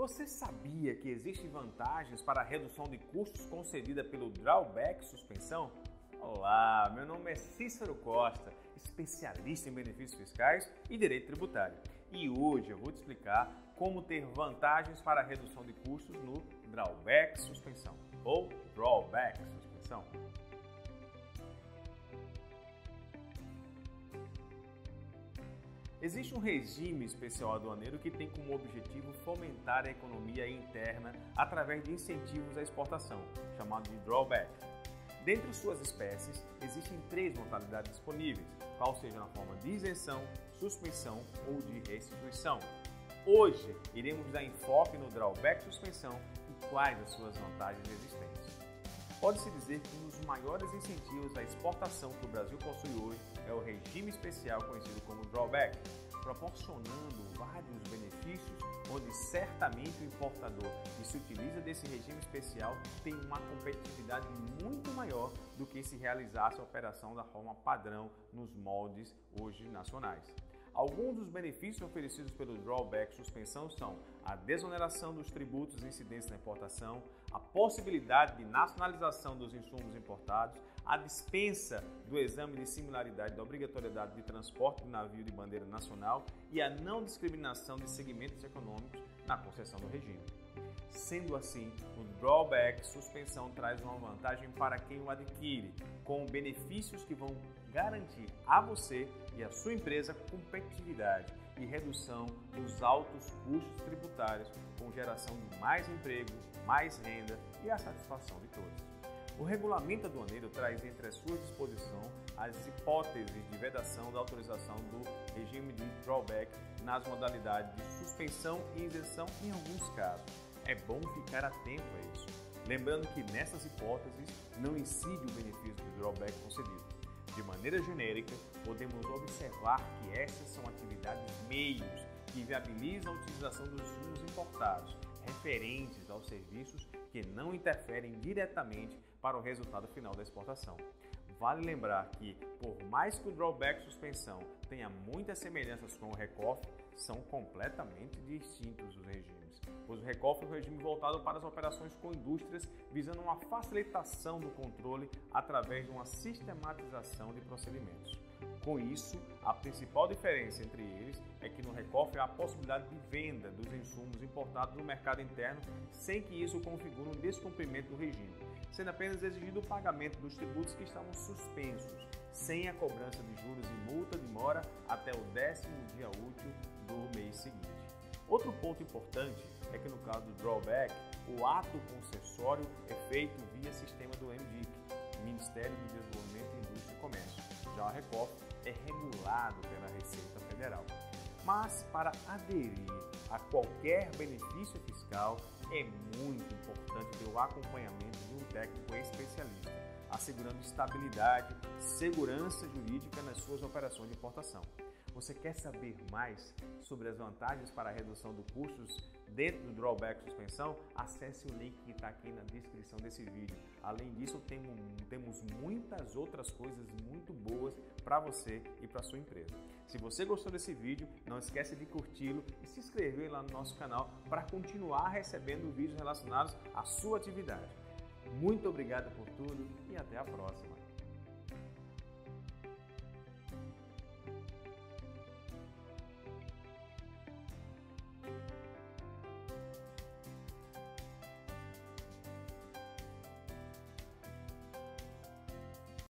Você sabia que existem vantagens para a redução de custos concedida pelo Drawback Suspensão? Olá, meu nome é Cícero Costa, especialista em benefícios fiscais e direito tributário. E hoje eu vou te explicar como ter vantagens para a redução de custos no Drawback Suspensão ou Drawback Suspensão. Existe um regime especial aduaneiro que tem como objetivo fomentar a economia interna através de incentivos à exportação, chamado de drawback. Dentre suas espécies, existem três modalidades disponíveis, qual seja na forma de isenção, suspensão ou de restituição. Hoje, iremos dar enfoque no drawback suspensão e quais as suas vantagens existentes. Pode-se dizer que um dos maiores incentivos à exportação que o Brasil possui hoje regime especial conhecido como drawback, proporcionando vários benefícios, onde certamente o importador que se utiliza desse regime especial tem uma competitividade muito maior do que se realizasse a operação da forma padrão nos moldes hoje nacionais. Alguns dos benefícios oferecidos pelo drawback suspensão são a desoneração dos tributos incidentes na importação, a possibilidade de nacionalização dos insumos importados, a dispensa do exame de similaridade da obrigatoriedade de transporte de navio de bandeira nacional e a não discriminação de segmentos econômicos na concessão do regime. Sendo assim, o drawback suspensão traz uma vantagem para quem o adquire, com benefícios que vão garantir a você e a sua empresa competitividade e redução dos altos custos tributários, com geração de mais emprego, mais renda e a satisfação de todos. O regulamento aduaneiro traz entre as suas disposições as hipóteses de vedação da autorização do regime de drawback nas modalidades de suspensão e isenção em alguns casos. É bom ficar atento a isso. Lembrando que nessas hipóteses não incide o benefício do drawback concedido. De maneira genérica, podemos observar que essas são atividades meios que viabilizam a utilização dos insumos importados, referentes aos serviços que não interferem diretamente para o resultado final da exportação. Vale lembrar que, por mais que o drawback suspensão tenha muitas semelhanças com o recoff, são completamente distintos os regimes, pois o recoff é um regime voltado para as operações com indústrias, visando uma facilitação do controle através de uma sistematização de procedimentos. Com isso, a principal diferença entre eles é que no recoff há a possibilidade de venda dos insumos importados no mercado interno sem que isso configure um descumprimento do regime, sendo apenas exigido o pagamento dos tributos que estavam suspensos, sem a cobrança de juros e multa de mora até o décimo dia útil do mês seguinte. Outro ponto importante é que no caso do drawback, o ato concessório é feito via sistema do MDIC, Ministério de Desenvolvimento, Indústria e Comércio. Já a Recoff é regulado pela Receita Federal. Mas para aderir a qualquer benefício fiscal é muito importante ter o acompanhamento de um técnico especialista, assegurando estabilidade, segurança jurídica nas suas operações de importação. Você quer saber mais sobre as vantagens para a redução dos custos dentro do drawback suspensão? Acesse o link que está aqui na descrição desse vídeo. Além disso, temos muitas outras coisas muito boas para você e para sua empresa. Se você gostou desse vídeo, não esquece de curti-lo e se inscrever lá no nosso canal para continuar recebendo vídeos relacionados à sua atividade. Muito obrigado por tudo e até a próxima.